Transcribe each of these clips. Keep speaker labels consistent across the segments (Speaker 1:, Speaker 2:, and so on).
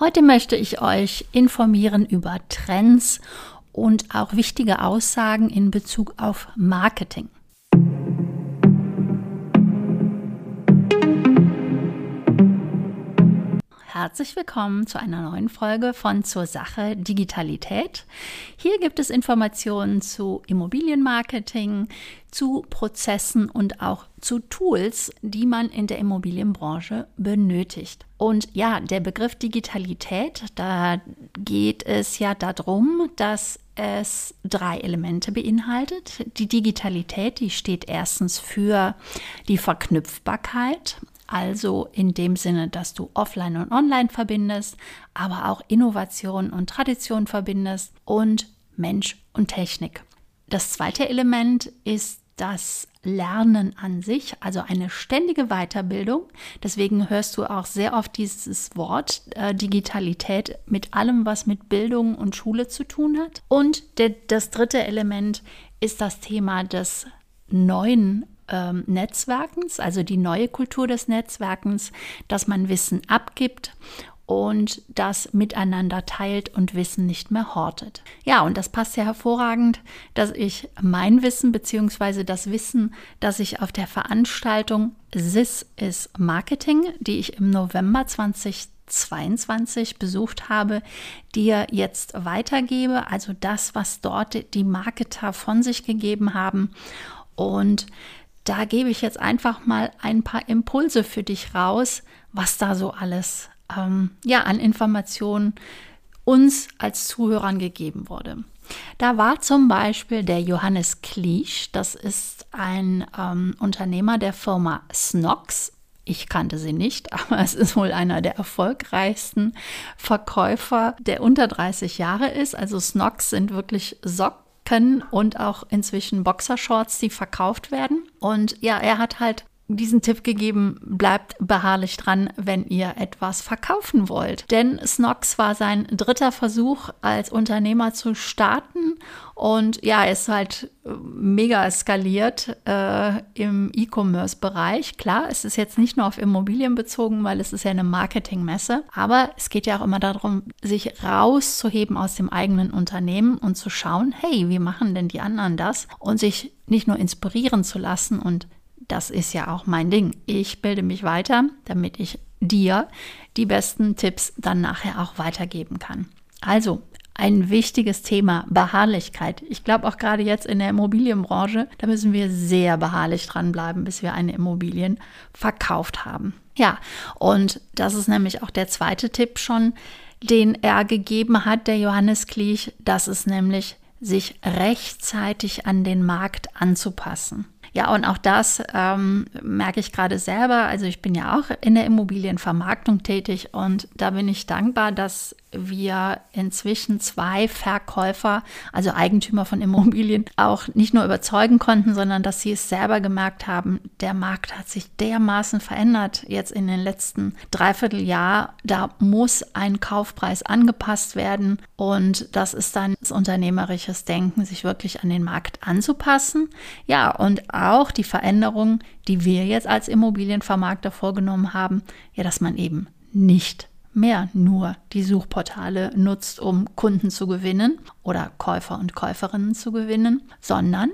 Speaker 1: Heute möchte ich euch informieren über Trends und auch wichtige Aussagen in Bezug auf Marketing. Herzlich willkommen zu einer neuen Folge von Zur Sache Digitalität. Hier gibt es Informationen zu Immobilienmarketing, zu Prozessen und auch zu Tools, die man in der Immobilienbranche benötigt. Und ja, der Begriff Digitalität, da geht es ja darum, dass es drei Elemente beinhaltet. Die Digitalität, die steht erstens für die Verknüpfbarkeit, also in dem Sinne, dass du offline und online verbindest, aber auch Innovation und Tradition verbindest und Mensch und Technik. Das zweite Element ist das Lernen an sich, also eine ständige Weiterbildung. Deswegen hörst du auch sehr oft dieses Wort äh, Digitalität mit allem, was mit Bildung und Schule zu tun hat. Und der, das dritte Element ist das Thema des neuen ähm, Netzwerkens, also die neue Kultur des Netzwerkens, dass man Wissen abgibt und das miteinander teilt und Wissen nicht mehr hortet. Ja, und das passt ja hervorragend, dass ich mein Wissen bzw. das Wissen, das ich auf der Veranstaltung SIS ist Marketing, die ich im November 2022 besucht habe, dir jetzt weitergebe, also das, was dort die Marketer von sich gegeben haben und da gebe ich jetzt einfach mal ein paar Impulse für dich raus, was da so alles ähm, ja, an Informationen uns als Zuhörern gegeben wurde. Da war zum Beispiel der Johannes Kliesch, das ist ein ähm, Unternehmer der Firma Snox. Ich kannte sie nicht, aber es ist wohl einer der erfolgreichsten Verkäufer, der unter 30 Jahre ist. Also Snox sind wirklich Socken können und auch inzwischen Boxershorts, die verkauft werden. Und ja, er hat halt diesen Tipp gegeben, bleibt beharrlich dran, wenn ihr etwas verkaufen wollt. Denn Snox war sein dritter Versuch als Unternehmer zu starten und ja, ist halt äh, mega skaliert äh, im E-Commerce-Bereich. Klar, es ist jetzt nicht nur auf Immobilien bezogen, weil es ist ja eine Marketingmesse, aber es geht ja auch immer darum, sich rauszuheben aus dem eigenen Unternehmen und zu schauen, hey, wie machen denn die anderen das? Und sich nicht nur inspirieren zu lassen und das ist ja auch mein Ding. Ich bilde mich weiter, damit ich dir die besten Tipps dann nachher auch weitergeben kann. Also, ein wichtiges Thema, Beharrlichkeit. Ich glaube auch gerade jetzt in der Immobilienbranche, da müssen wir sehr beharrlich dranbleiben, bis wir eine Immobilien verkauft haben. Ja, und das ist nämlich auch der zweite Tipp schon, den er gegeben hat, der Johannes Kliech. Das ist nämlich, sich rechtzeitig an den Markt anzupassen. Ja, und auch das ähm, merke ich gerade selber. Also ich bin ja auch in der Immobilienvermarktung tätig und da bin ich dankbar, dass wir inzwischen zwei Verkäufer, also Eigentümer von Immobilien, auch nicht nur überzeugen konnten, sondern dass sie es selber gemerkt haben, der Markt hat sich dermaßen verändert jetzt in den letzten Dreivierteljahr. Da muss ein Kaufpreis angepasst werden und das ist dann das unternehmerisches Denken, sich wirklich an den Markt anzupassen. Ja, und auch die Veränderung, die wir jetzt als Immobilienvermarkter vorgenommen haben, ja, dass man eben nicht mehr nur die Suchportale nutzt, um Kunden zu gewinnen oder Käufer und Käuferinnen zu gewinnen, sondern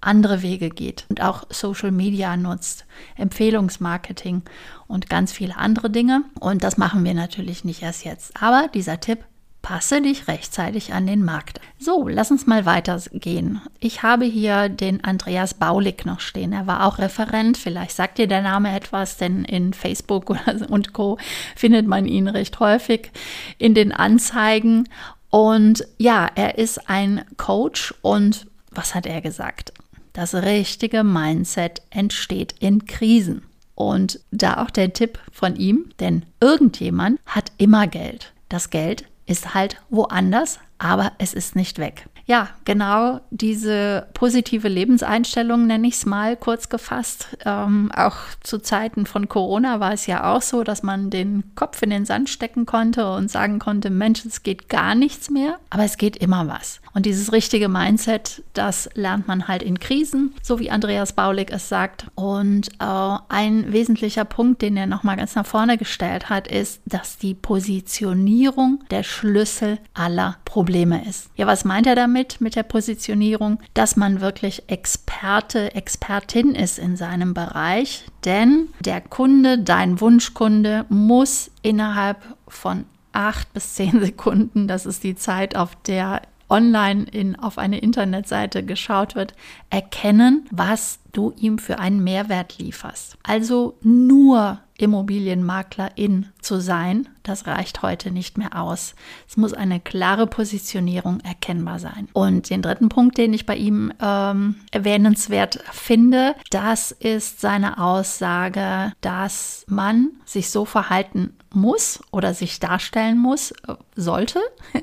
Speaker 1: andere Wege geht und auch Social Media nutzt, Empfehlungsmarketing und ganz viele andere Dinge. Und das machen wir natürlich nicht erst jetzt. Aber dieser Tipp Passe dich rechtzeitig an den Markt. So, lass uns mal weitergehen. Ich habe hier den Andreas Baulig noch stehen. Er war auch Referent. Vielleicht sagt dir der Name etwas, denn in Facebook und Co. findet man ihn recht häufig in den Anzeigen. Und ja, er ist ein Coach und was hat er gesagt? Das richtige Mindset entsteht in Krisen. Und da auch der Tipp von ihm, denn irgendjemand hat immer Geld. Das Geld ist halt woanders, aber es ist nicht weg. ja, genau diese positive Lebenseinstellung nenne ich es mal kurz gefasst. Ähm, auch zu Zeiten von Corona war es ja auch so, dass man den Kopf in den Sand stecken konnte und sagen konnte, Mensch, es geht gar nichts mehr, aber es geht immer was. Und dieses richtige Mindset, das lernt man halt in Krisen, so wie Andreas Baulig es sagt. Und äh, ein wesentlicher Punkt, den er nochmal ganz nach vorne gestellt hat, ist, dass die Positionierung der Schlüssel aller Probleme ist. Ja, was meint er damit mit der Positionierung? Dass man wirklich Experte, Expertin ist in seinem Bereich, denn der Kunde, dein Wunschkunde, muss innerhalb von acht bis zehn Sekunden, das ist die Zeit, auf der online in, auf eine Internetseite geschaut wird, erkennen, was du ihm für einen Mehrwert lieferst. Also nur Immobilienmaklerin zu sein, das reicht heute nicht mehr aus. Es muss eine klare Positionierung erkennbar sein. Und den dritten Punkt, den ich bei ihm ähm, erwähnenswert finde, das ist seine Aussage, dass man sich so verhalten muss oder sich darstellen muss, äh, sollte,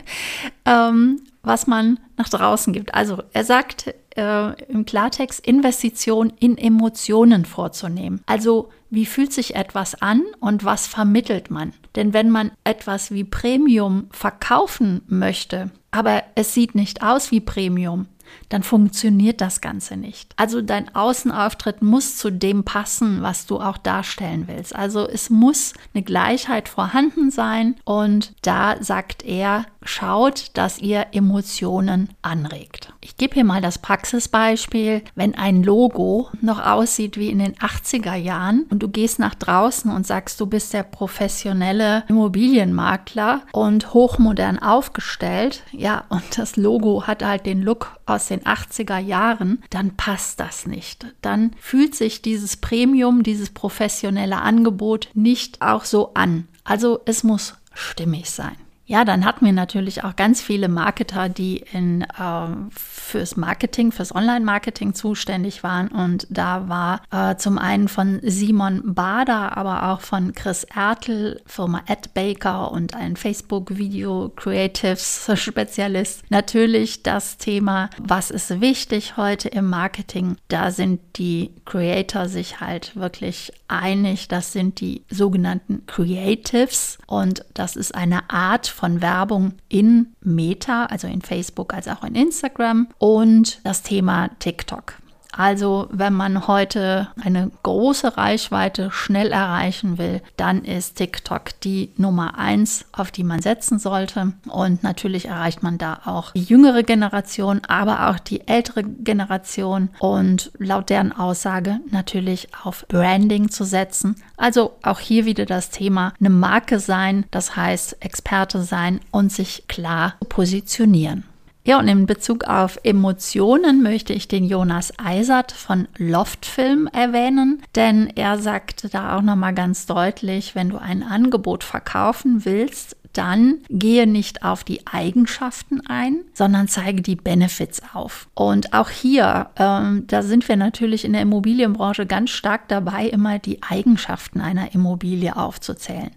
Speaker 1: ähm, was man nach draußen gibt. Also er sagt äh, im Klartext, Investition in Emotionen vorzunehmen. Also wie fühlt sich etwas an und was vermittelt man? Denn wenn man etwas wie Premium verkaufen möchte, aber es sieht nicht aus wie Premium, dann funktioniert das Ganze nicht. Also dein Außenauftritt muss zu dem passen, was du auch darstellen willst. Also es muss eine Gleichheit vorhanden sein und da sagt er, schaut, dass ihr Emotionen anregt. Ich gebe hier mal das Praxisbeispiel. Wenn ein Logo noch aussieht wie in den 80er Jahren und du gehst nach draußen und sagst, du bist der professionelle Immobilienmakler und hochmodern aufgestellt, ja, und das Logo hat halt den Look aus den 80er Jahren, dann passt das nicht. Dann fühlt sich dieses Premium, dieses professionelle Angebot nicht auch so an. Also es muss stimmig sein. Ja, dann hatten wir natürlich auch ganz viele Marketer, die in, äh, fürs Marketing, fürs Online-Marketing zuständig waren. Und da war äh, zum einen von Simon Bader, aber auch von Chris Ertel, Firma AdBaker und ein Facebook-Video Creatives-Spezialist. Natürlich das Thema, was ist wichtig heute im Marketing? Da sind die Creator sich halt wirklich einig. Das sind die sogenannten Creatives. Und das ist eine Art von Werbung in Meta, also in Facebook als auch in Instagram und das Thema TikTok. Also wenn man heute eine große Reichweite schnell erreichen will, dann ist TikTok die Nummer eins, auf die man setzen sollte. Und natürlich erreicht man da auch die jüngere Generation, aber auch die ältere Generation. Und laut deren Aussage natürlich auf Branding zu setzen. Also auch hier wieder das Thema eine Marke sein, das heißt Experte sein und sich klar positionieren. Ja, und in Bezug auf Emotionen möchte ich den Jonas Eisert von Loftfilm erwähnen, denn er sagte da auch nochmal ganz deutlich, wenn du ein Angebot verkaufen willst, dann gehe nicht auf die Eigenschaften ein, sondern zeige die Benefits auf. Und auch hier, ähm, da sind wir natürlich in der Immobilienbranche ganz stark dabei, immer die Eigenschaften einer Immobilie aufzuzählen.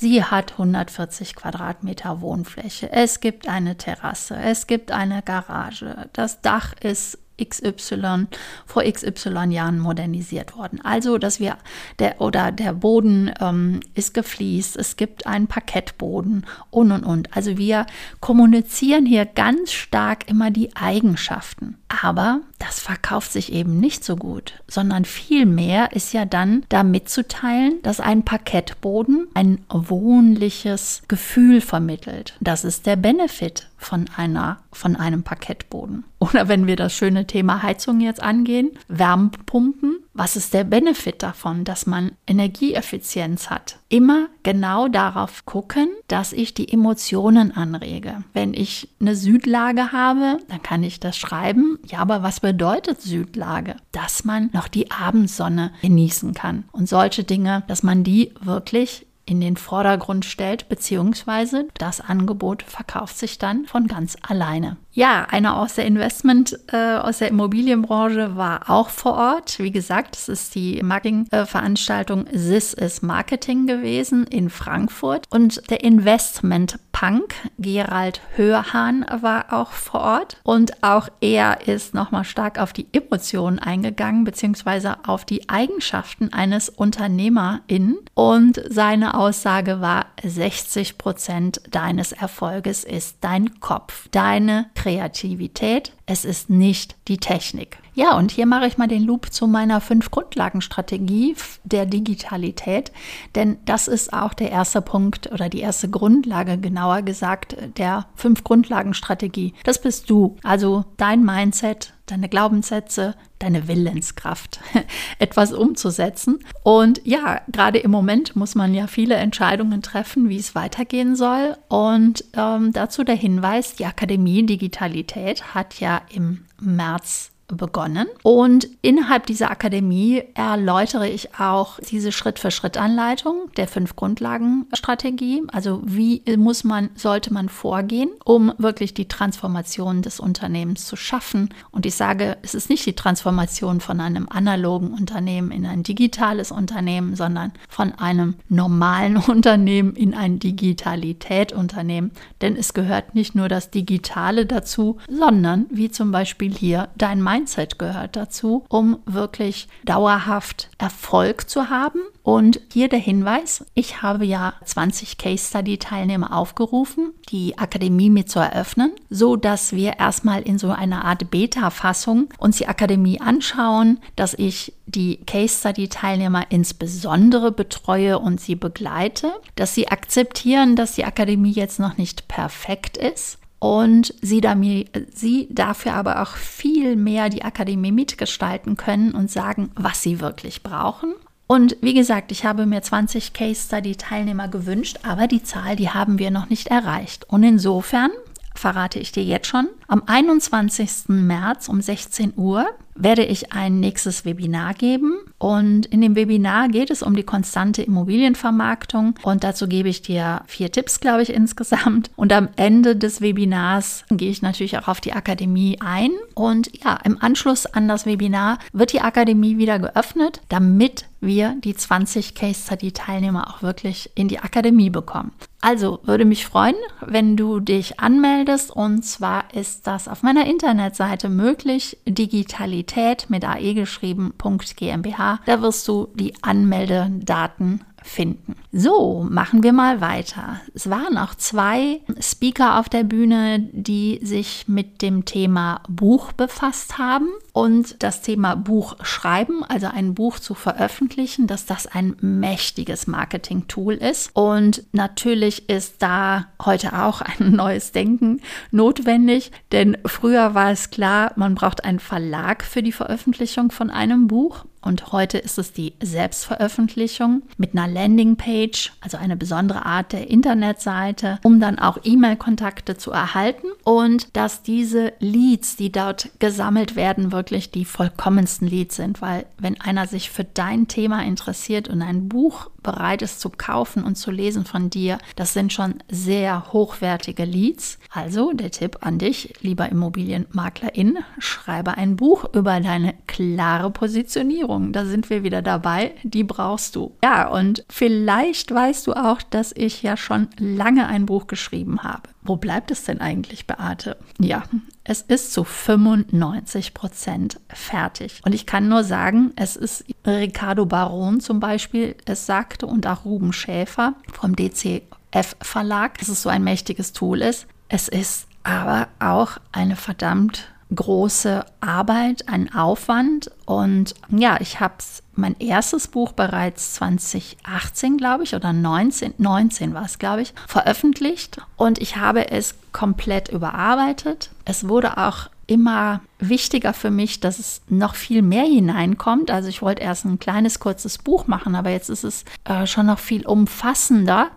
Speaker 1: Sie hat 140 Quadratmeter Wohnfläche. Es gibt eine Terrasse. Es gibt eine Garage. Das Dach ist XY vor XY Jahren modernisiert worden. Also, dass wir der oder der Boden ähm, ist gefliest, es gibt einen Parkettboden und und und. Also wir kommunizieren hier ganz stark immer die Eigenschaften. Aber das verkauft sich eben nicht so gut, sondern vielmehr ist ja dann da mitzuteilen, dass ein Parkettboden ein wohnliches Gefühl vermittelt. Das ist der Benefit von einer, von einem Parkettboden. Oder wenn wir das schöne Thema Heizung jetzt angehen, Wärmepumpen. Was ist der Benefit davon, dass man Energieeffizienz hat? Immer genau darauf gucken, dass ich die Emotionen anrege. Wenn ich eine Südlage habe, dann kann ich das schreiben. Ja, aber was bedeutet Südlage? Dass man noch die Abendsonne genießen kann. Und solche Dinge, dass man die wirklich in den Vordergrund stellt, beziehungsweise das Angebot verkauft sich dann von ganz alleine. Ja, einer aus der Investment, äh, aus der Immobilienbranche war auch vor Ort. Wie gesagt, es ist die Marketing-Veranstaltung This is Marketing gewesen in Frankfurt. Und der Investment Punk. Gerald Hörhahn war auch vor Ort und auch er ist nochmal stark auf die Emotionen eingegangen, beziehungsweise auf die Eigenschaften eines UnternehmerInnen. Und seine Aussage war, 60 Prozent deines Erfolges ist dein Kopf, deine Kreativität. Es ist nicht die Technik. Ja, und hier mache ich mal den Loop zu meiner fünf Grundlagenstrategie der Digitalität, denn das ist auch der erste Punkt oder die erste Grundlage, genauer gesagt, der fünf Grundlagenstrategie. Das bist du, also dein Mindset, deine Glaubenssätze, deine Willenskraft, etwas umzusetzen. Und ja, gerade im Moment muss man ja viele Entscheidungen treffen, wie es weitergehen soll. Und ähm, dazu der Hinweis, die Akademie Digitalität hat ja im März begonnen. Und innerhalb dieser Akademie erläutere ich auch diese Schritt-für-Schritt-Anleitung der fünf Grundlagen-Strategie. Also wie muss man, sollte man vorgehen, um wirklich die Transformation des Unternehmens zu schaffen. Und ich sage, es ist nicht die Transformation von einem analogen Unternehmen in ein digitales Unternehmen, sondern von einem normalen Unternehmen in ein Digitalität-Unternehmen. Denn es gehört nicht nur das Digitale dazu, sondern wie zum Beispiel hier dein Mindset Mindset gehört dazu, um wirklich dauerhaft Erfolg zu haben. Und hier der Hinweis, ich habe ja 20 Case Study Teilnehmer aufgerufen, die Akademie mit zu eröffnen, so dass wir erstmal in so einer Art Beta-Fassung uns die Akademie anschauen, dass ich die Case Study Teilnehmer insbesondere betreue und sie begleite, dass sie akzeptieren, dass die Akademie jetzt noch nicht perfekt ist, und sie, damit, sie dafür aber auch viel mehr die Akademie mitgestalten können und sagen, was sie wirklich brauchen. Und wie gesagt, ich habe mir 20 Case Study Teilnehmer gewünscht, aber die Zahl, die haben wir noch nicht erreicht. Und insofern verrate ich dir jetzt schon, am 21. März um 16 Uhr werde ich ein nächstes Webinar geben. Und in dem Webinar geht es um die konstante Immobilienvermarktung. Und dazu gebe ich dir vier Tipps, glaube ich, insgesamt. Und am Ende des Webinars gehe ich natürlich auch auf die Akademie ein. Und ja, im Anschluss an das Webinar wird die Akademie wieder geöffnet, damit wir die 20 Case Study Teilnehmer auch wirklich in die Akademie bekommen. Also würde mich freuen, wenn du dich anmeldest. Und zwar ist das auf meiner Internetseite möglich. Digitalität mit AE geschrieben, .gmbH. Da wirst du die Anmeldedaten finden. So, machen wir mal weiter. Es waren auch zwei Speaker auf der Bühne, die sich mit dem Thema Buch befasst haben und das Thema Buch schreiben, also ein Buch zu veröffentlichen, dass das ein mächtiges Marketing-Tool ist. Und natürlich ist da heute auch ein neues Denken notwendig, denn früher war es klar, man braucht einen Verlag für die Veröffentlichung von einem Buch. Und heute ist es die Selbstveröffentlichung mit einer Landingpage, also eine besondere Art der Internetseite, um dann auch E-Mail-Kontakte zu erhalten und dass diese Leads, die dort gesammelt werden, wirklich die vollkommensten Leads sind, weil wenn einer sich für dein Thema interessiert und ein Buch bereit ist zu kaufen und zu lesen von dir, das sind schon sehr hochwertige Leads. Also der Tipp an dich, lieber Immobilienmaklerin, schreibe ein Buch über deine klare Positionierung. Da sind wir wieder dabei, die brauchst du. Ja, und vielleicht weißt du auch, dass ich ja schon lange ein Buch geschrieben habe. Wo bleibt es denn eigentlich, Beate? Ja, es ist zu 95 Prozent fertig. Und ich kann nur sagen, es ist Ricardo Baron zum Beispiel, es sagte, und auch Ruben Schäfer vom DCF Verlag, dass es so ein mächtiges Tool ist. Es ist aber auch eine verdammt große Arbeit, ein Aufwand. Und ja, ich habe mein erstes Buch bereits 2018, glaube ich, oder 19, 19 war es, glaube ich, veröffentlicht. Und ich habe es komplett überarbeitet. Es wurde auch immer wichtiger für mich, dass es noch viel mehr hineinkommt. Also ich wollte erst ein kleines, kurzes Buch machen, aber jetzt ist es äh, schon noch viel umfassender.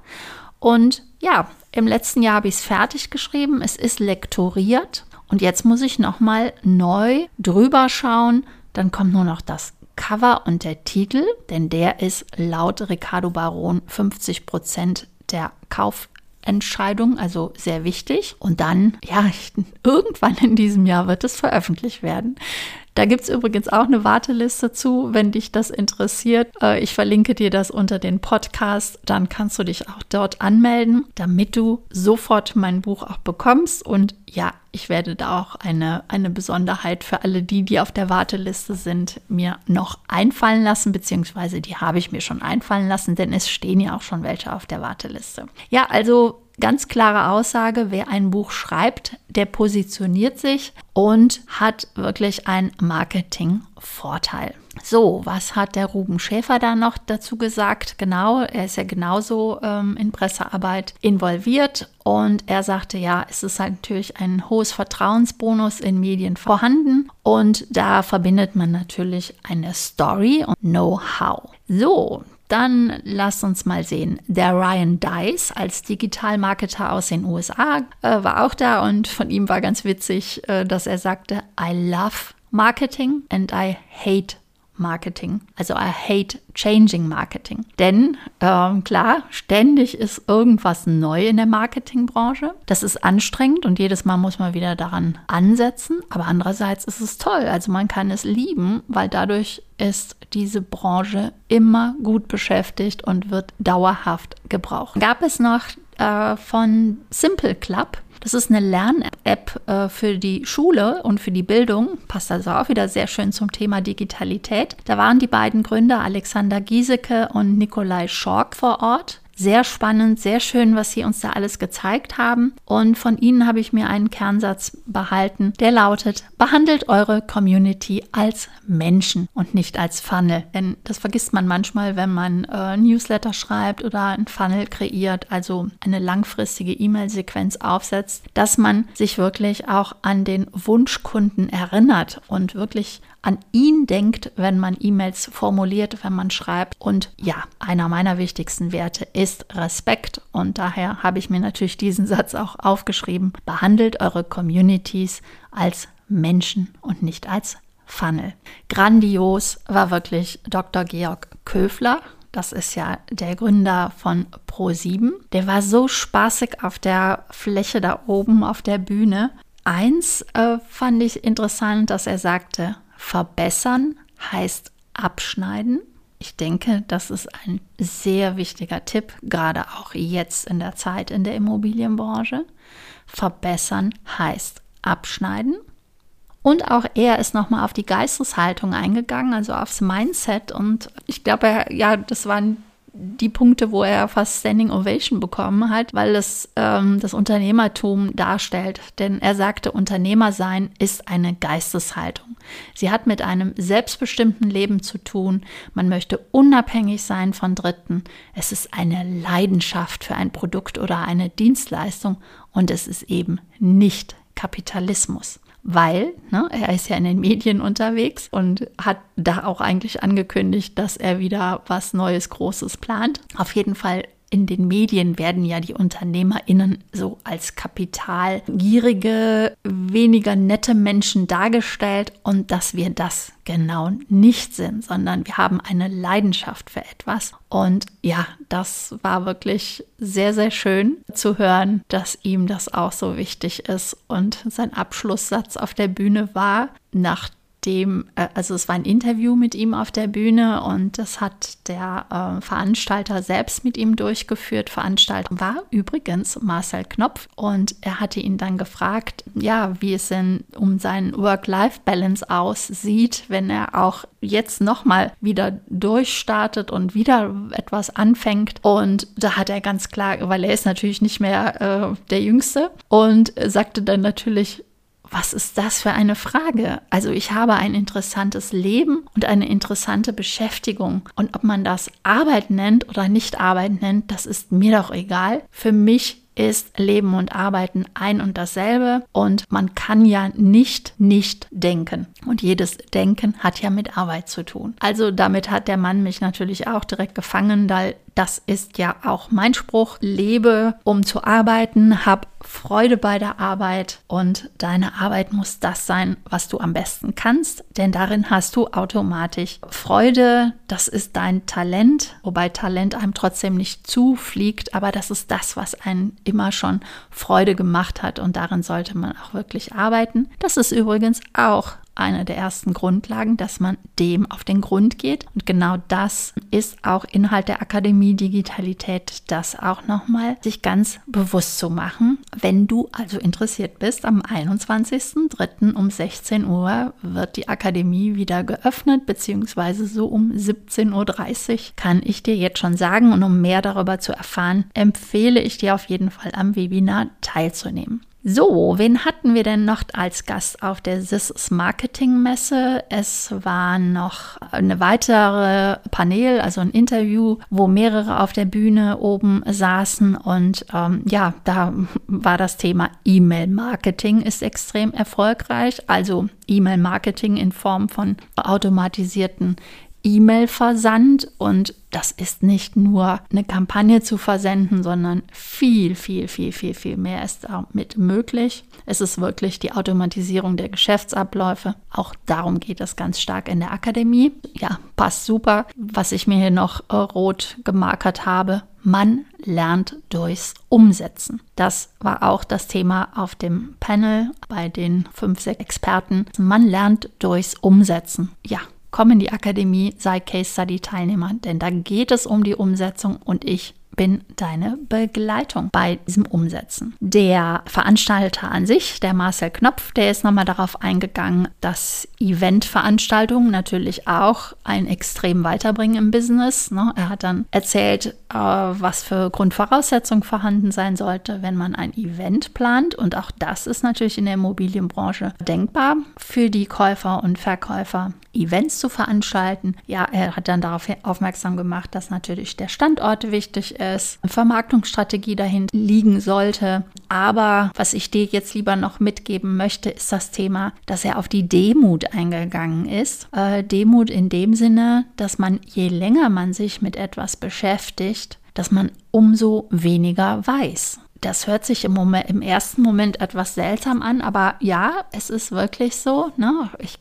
Speaker 1: Und ja, im letzten Jahr habe ich es fertig geschrieben. Es ist lektoriert und jetzt muss ich nochmal neu drüber schauen. Dann kommt nur noch das Cover und der Titel, denn der ist laut Ricardo Baron 50 Prozent der Kaufentscheidung, also sehr wichtig. Und dann, ja, irgendwann in diesem Jahr wird es veröffentlicht werden. Da gibt es übrigens auch eine Warteliste zu, wenn dich das interessiert. Äh, ich verlinke dir das unter den Podcast. Dann kannst du dich auch dort anmelden, damit du sofort mein Buch auch bekommst. Und ja, ich werde da auch eine, eine Besonderheit für alle die, die auf der Warteliste sind, mir noch einfallen lassen, beziehungsweise die habe ich mir schon einfallen lassen, denn es stehen ja auch schon welche auf der Warteliste. Ja, also ganz klare Aussage, wer ein Buch schreibt, der positioniert sich und hat wirklich einen Marketing-Vorteil. So, was hat der Ruben Schäfer da noch dazu gesagt? Genau, er ist ja genauso ähm, in Pressearbeit involviert und er sagte, ja, es ist halt natürlich ein hohes Vertrauensbonus in Medien vorhanden und da verbindet man natürlich eine Story und Know-how. So, dann lasst uns mal sehen. Der Ryan Dice als Digitalmarketer aus den USA äh, war auch da und von ihm war ganz witzig, äh, dass er sagte, I love Marketing and I hate Marketing. Also I hate changing Marketing. Denn ähm, klar, ständig ist irgendwas neu in der Marketingbranche. Das ist anstrengend und jedes Mal muss man wieder daran ansetzen. Aber andererseits ist es toll. Also man kann es lieben, weil dadurch ist diese Branche immer gut beschäftigt und wird dauerhaft gebraucht. Gab es noch äh, von Simple Club das ist eine Lern-App äh, für die Schule und für die Bildung. Passt also auch wieder sehr schön zum Thema Digitalität. Da waren die beiden Gründer Alexander Giesecke und Nikolai Schork vor Ort. Sehr spannend, sehr schön, was Sie uns da alles gezeigt haben. Und von Ihnen habe ich mir einen Kernsatz behalten, der lautet, behandelt eure Community als Menschen und nicht als Funnel. Denn das vergisst man manchmal, wenn man äh, Newsletter schreibt oder ein Funnel kreiert, also eine langfristige E-Mail-Sequenz aufsetzt, dass man sich wirklich auch an den Wunschkunden erinnert und wirklich an ihn denkt, wenn man E-Mails formuliert, wenn man schreibt. Und ja, einer meiner wichtigsten Werte ist Respekt. Und daher habe ich mir natürlich diesen Satz auch aufgeschrieben. Behandelt eure Communities als Menschen und nicht als Funnel. Grandios war wirklich Dr. Georg Köfler. Das ist ja der Gründer von Pro7. Der war so spaßig auf der Fläche da oben auf der Bühne. Eins äh, fand ich interessant, dass er sagte, Verbessern heißt abschneiden. Ich denke, das ist ein sehr wichtiger Tipp, gerade auch jetzt in der Zeit in der Immobilienbranche. Verbessern heißt abschneiden. Und auch er ist nochmal auf die Geisteshaltung eingegangen, also aufs Mindset. Und ich glaube, ja, das waren die Punkte, wo er fast Standing Ovation bekommen hat, weil es ähm, das Unternehmertum darstellt. Denn er sagte, Unternehmer sein ist eine Geisteshaltung. Sie hat mit einem selbstbestimmten Leben zu tun. Man möchte unabhängig sein von Dritten. Es ist eine Leidenschaft für ein Produkt oder eine Dienstleistung und es ist eben nicht Kapitalismus weil ne, er ist ja in den Medien unterwegs und hat da auch eigentlich angekündigt, dass er wieder was Neues, Großes plant. Auf jeden Fall in den Medien werden ja die UnternehmerInnen so als kapitalgierige, weniger nette Menschen dargestellt und dass wir das genau nicht sind, sondern wir haben eine Leidenschaft für etwas. Und ja, das war wirklich sehr, sehr schön zu hören, dass ihm das auch so wichtig ist. Und sein Abschlusssatz auf der Bühne war, nach dem, äh, also es war ein Interview mit ihm auf der Bühne und das hat der äh, Veranstalter selbst mit ihm durchgeführt. Veranstalter war übrigens Marcel Knopf und er hatte ihn dann gefragt, ja, wie es denn um seinen Work-Life-Balance aussieht, wenn er auch jetzt nochmal wieder durchstartet und wieder etwas anfängt. Und da hat er ganz klar, weil er ist natürlich nicht mehr äh, der Jüngste und sagte dann natürlich, was ist das für eine Frage? Also ich habe ein interessantes Leben und eine interessante Beschäftigung. Und ob man das Arbeit nennt oder nicht Arbeit nennt, das ist mir doch egal. Für mich ist Leben und Arbeiten ein und dasselbe und man kann ja nicht nicht denken. Und jedes Denken hat ja mit Arbeit zu tun. Also damit hat der Mann mich natürlich auch direkt gefangen, da das ist ja auch mein Spruch. Lebe, um zu arbeiten, hab Freude bei der Arbeit und deine Arbeit muss das sein, was du am besten kannst, denn darin hast du automatisch Freude. Das ist dein Talent, wobei Talent einem trotzdem nicht zufliegt, aber das ist das, was einen immer schon Freude gemacht hat und darin sollte man auch wirklich arbeiten. Das ist übrigens auch eine der ersten Grundlagen, dass man dem auf den Grund geht. Und genau das ist auch Inhalt der Akademie Digitalität, das auch nochmal sich ganz bewusst zu machen. Wenn du also interessiert bist, am 21.03. um 16 Uhr wird die Akademie wieder geöffnet, beziehungsweise so um 17.30 Uhr kann ich dir jetzt schon sagen. Und um mehr darüber zu erfahren, empfehle ich dir auf jeden Fall am Webinar teilzunehmen. So, wen hatten wir denn noch als Gast auf der This Marketing Messe? Es war noch eine weitere Panel, also ein Interview, wo mehrere auf der Bühne oben saßen und ähm, ja, da war das Thema E-Mail Marketing ist extrem erfolgreich, also E-Mail Marketing in Form von automatisierten E-Mail-Versand und das ist nicht nur eine Kampagne zu versenden, sondern viel, viel, viel, viel, viel mehr ist damit möglich. Es ist wirklich die Automatisierung der Geschäftsabläufe. Auch darum geht es ganz stark in der Akademie. Ja, passt super. Was ich mir hier noch äh, rot gemarkert habe, man lernt durchs Umsetzen. Das war auch das Thema auf dem Panel bei den fünf, sechs Experten. Man lernt durchs Umsetzen. Ja, komm in die Akademie, sei Case Study Teilnehmer, denn da geht es um die Umsetzung und ich bin deine Begleitung bei diesem Umsetzen. Der Veranstalter an sich, der Marcel Knopf, der ist nochmal darauf eingegangen, dass Eventveranstaltungen natürlich auch ein extrem weiterbringen im Business. Ne? Er hat dann erzählt, äh, was für Grundvoraussetzungen vorhanden sein sollte, wenn man ein Event plant. Und auch das ist natürlich in der Immobilienbranche denkbar für die Käufer und Verkäufer. Events zu veranstalten. Ja, er hat dann darauf aufmerksam gemacht, dass natürlich der Standort wichtig ist, eine Vermarktungsstrategie dahinter liegen sollte. Aber was ich dir jetzt lieber noch mitgeben möchte, ist das Thema, dass er auf die Demut eingegangen ist. Äh, Demut in dem Sinne, dass man je länger man sich mit etwas beschäftigt, dass man umso weniger weiß. Das hört sich im, Moment, im ersten Moment etwas seltsam an, aber ja, es ist wirklich so. Ne? Ich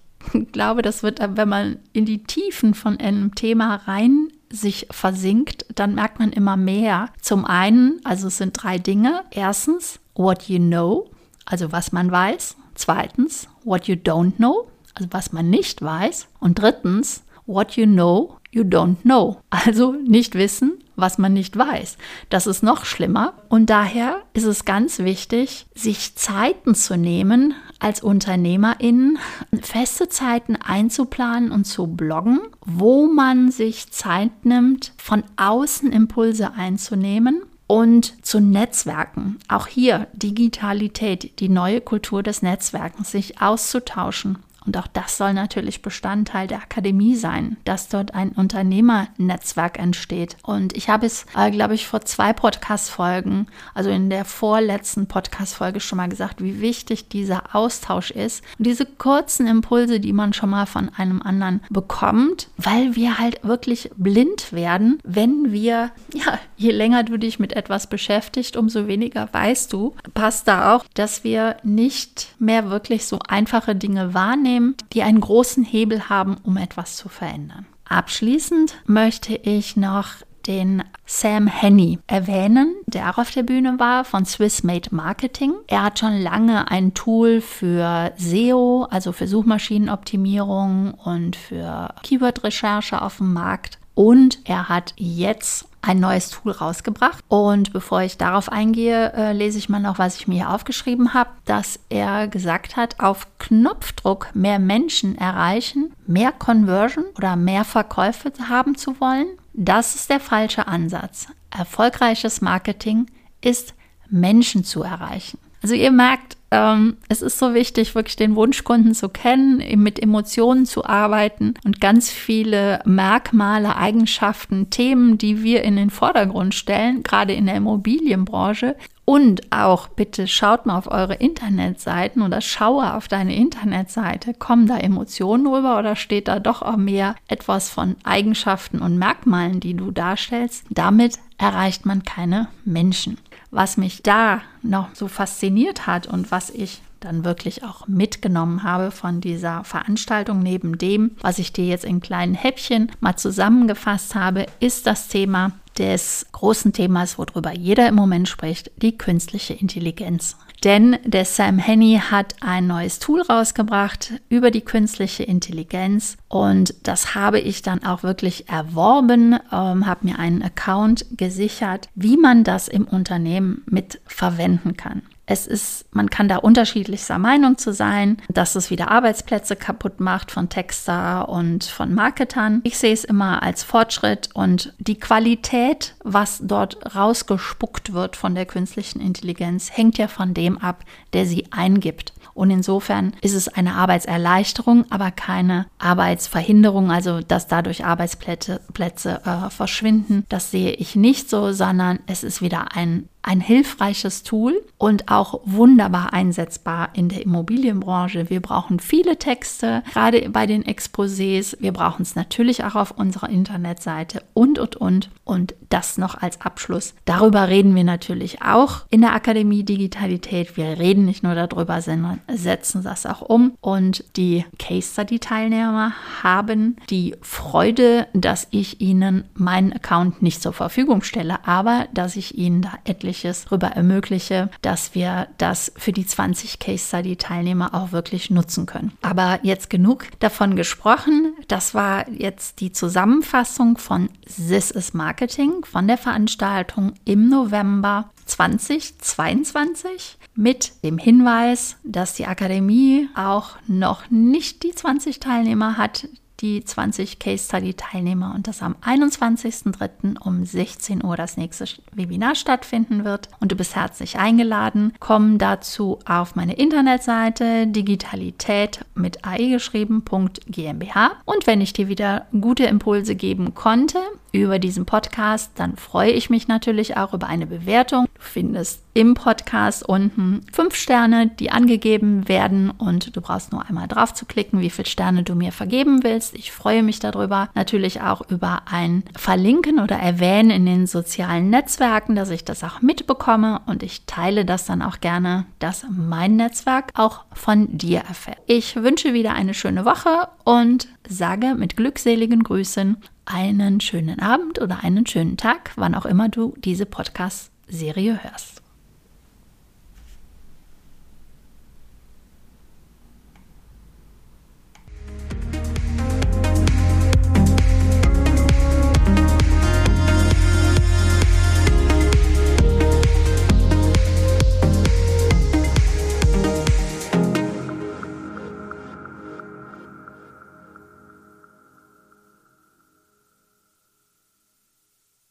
Speaker 1: glaube, das wird, wenn man in die Tiefen von einem Thema rein sich versinkt, dann merkt man immer mehr. Zum einen, also es sind drei Dinge. Erstens, what you know, also was man weiß. Zweitens, what you don't know, also was man nicht weiß. Und drittens, what you know, you don't know. Also nicht wissen, was man nicht weiß. Das ist noch schlimmer. Und daher ist es ganz wichtig, sich Zeiten zu nehmen, als UnternehmerInnen feste Zeiten einzuplanen und zu bloggen, wo man sich Zeit nimmt, von außen Impulse einzunehmen und zu Netzwerken. Auch hier Digitalität, die neue Kultur des Netzwerkens, sich auszutauschen, und auch das soll natürlich Bestandteil der Akademie sein, dass dort ein Unternehmernetzwerk entsteht. Und ich habe es, äh, glaube ich, vor zwei Podcast-Folgen, also in der vorletzten Podcast-Folge schon mal gesagt, wie wichtig dieser Austausch ist. Und diese kurzen Impulse, die man schon mal von einem anderen bekommt, weil wir halt wirklich blind werden, wenn wir, ja, je länger du dich mit etwas beschäftigst, umso weniger weißt du. Passt da auch, dass wir nicht mehr wirklich so einfache Dinge wahrnehmen wahrnehmen, die einen großen Hebel haben, um etwas zu verändern. Abschließend möchte ich noch den Sam Henny erwähnen, der auch auf der Bühne war von Swiss Made Marketing. Er hat schon lange ein Tool für SEO, also für Suchmaschinenoptimierung und für Keyword-Recherche auf dem Markt. Und er hat jetzt ein neues Tool rausgebracht. Und bevor ich darauf eingehe, äh, lese ich mal noch, was ich mir hier aufgeschrieben habe, dass er gesagt hat, auf Knopfdruck mehr Menschen erreichen, mehr Conversion oder mehr Verkäufe haben zu wollen. Das ist der falsche Ansatz. Erfolgreiches Marketing ist Menschen zu erreichen. Also ihr merkt, ähm, es ist so wichtig, wirklich den Wunschkunden zu kennen, mit Emotionen zu arbeiten und ganz viele Merkmale, Eigenschaften, Themen, die wir in den Vordergrund stellen, gerade in der Immobilienbranche. Und auch bitte schaut mal auf eure Internetseiten oder schaue auf deine Internetseite. Kommen da Emotionen rüber oder steht da doch auch mehr etwas von Eigenschaften und Merkmalen, die du darstellst? Damit erreicht man keine Menschen was mich da noch so fasziniert hat und was ich dann wirklich auch mitgenommen habe von dieser Veranstaltung, neben dem, was ich dir jetzt in kleinen Häppchen mal zusammengefasst habe, ist das Thema des großen Themas, worüber jeder im Moment spricht, die künstliche Intelligenz. Denn der Sam Henney hat ein neues Tool rausgebracht über die künstliche Intelligenz und das habe ich dann auch wirklich erworben, ähm, habe mir einen Account gesichert, wie man das im Unternehmen mit verwenden kann. Es ist, man kann da unterschiedlichster Meinung zu sein, dass es wieder Arbeitsplätze kaputt macht von Texter und von Marketern. Ich sehe es immer als Fortschritt und die Qualität, was dort rausgespuckt wird von der künstlichen Intelligenz, hängt ja von dem ab, der sie eingibt. Und insofern ist es eine Arbeitserleichterung, aber keine Arbeitsverhinderung, also dass dadurch Arbeitsplätze Plätze, äh, verschwinden. Das sehe ich nicht so, sondern es ist wieder ein ein hilfreiches Tool und auch wunderbar einsetzbar in der Immobilienbranche. Wir brauchen viele Texte, gerade bei den Exposés. Wir brauchen es natürlich auch auf unserer Internetseite und, und, und. Und das noch als Abschluss. Darüber reden wir natürlich auch in der Akademie Digitalität. Wir reden nicht nur darüber, sondern setzen das auch um. Und die Case Study Teilnehmer haben die Freude, dass ich ihnen meinen Account nicht zur Verfügung stelle, aber dass ich ihnen da etliche Mögliches darüber ermögliche, dass wir das für die 20 Case Study Teilnehmer auch wirklich nutzen können. Aber jetzt genug davon gesprochen. Das war jetzt die Zusammenfassung von This is Marketing von der Veranstaltung im November 2022 mit dem Hinweis, dass die Akademie auch noch nicht die 20 Teilnehmer hat, die 20 Case Study Teilnehmer und das am 21.03. um 16 Uhr das nächste Webinar stattfinden wird. Und du bist herzlich eingeladen. Komm dazu auf meine Internetseite digitalität mit ai geschrieben.gmbh. Und wenn ich dir wieder gute Impulse geben konnte, über diesen Podcast, dann freue ich mich natürlich auch über eine Bewertung. Du findest im Podcast unten fünf Sterne, die angegeben werden und du brauchst nur einmal drauf zu klicken, wie viele Sterne du mir vergeben willst. Ich freue mich darüber. Natürlich auch über ein Verlinken oder Erwähnen in den sozialen Netzwerken, dass ich das auch mitbekomme und ich teile das dann auch gerne, dass mein Netzwerk auch von dir erfährt. Ich wünsche wieder eine schöne Woche und sage mit glückseligen Grüßen einen schönen Abend oder einen schönen Tag, wann auch immer du diese Podcast-Serie hörst.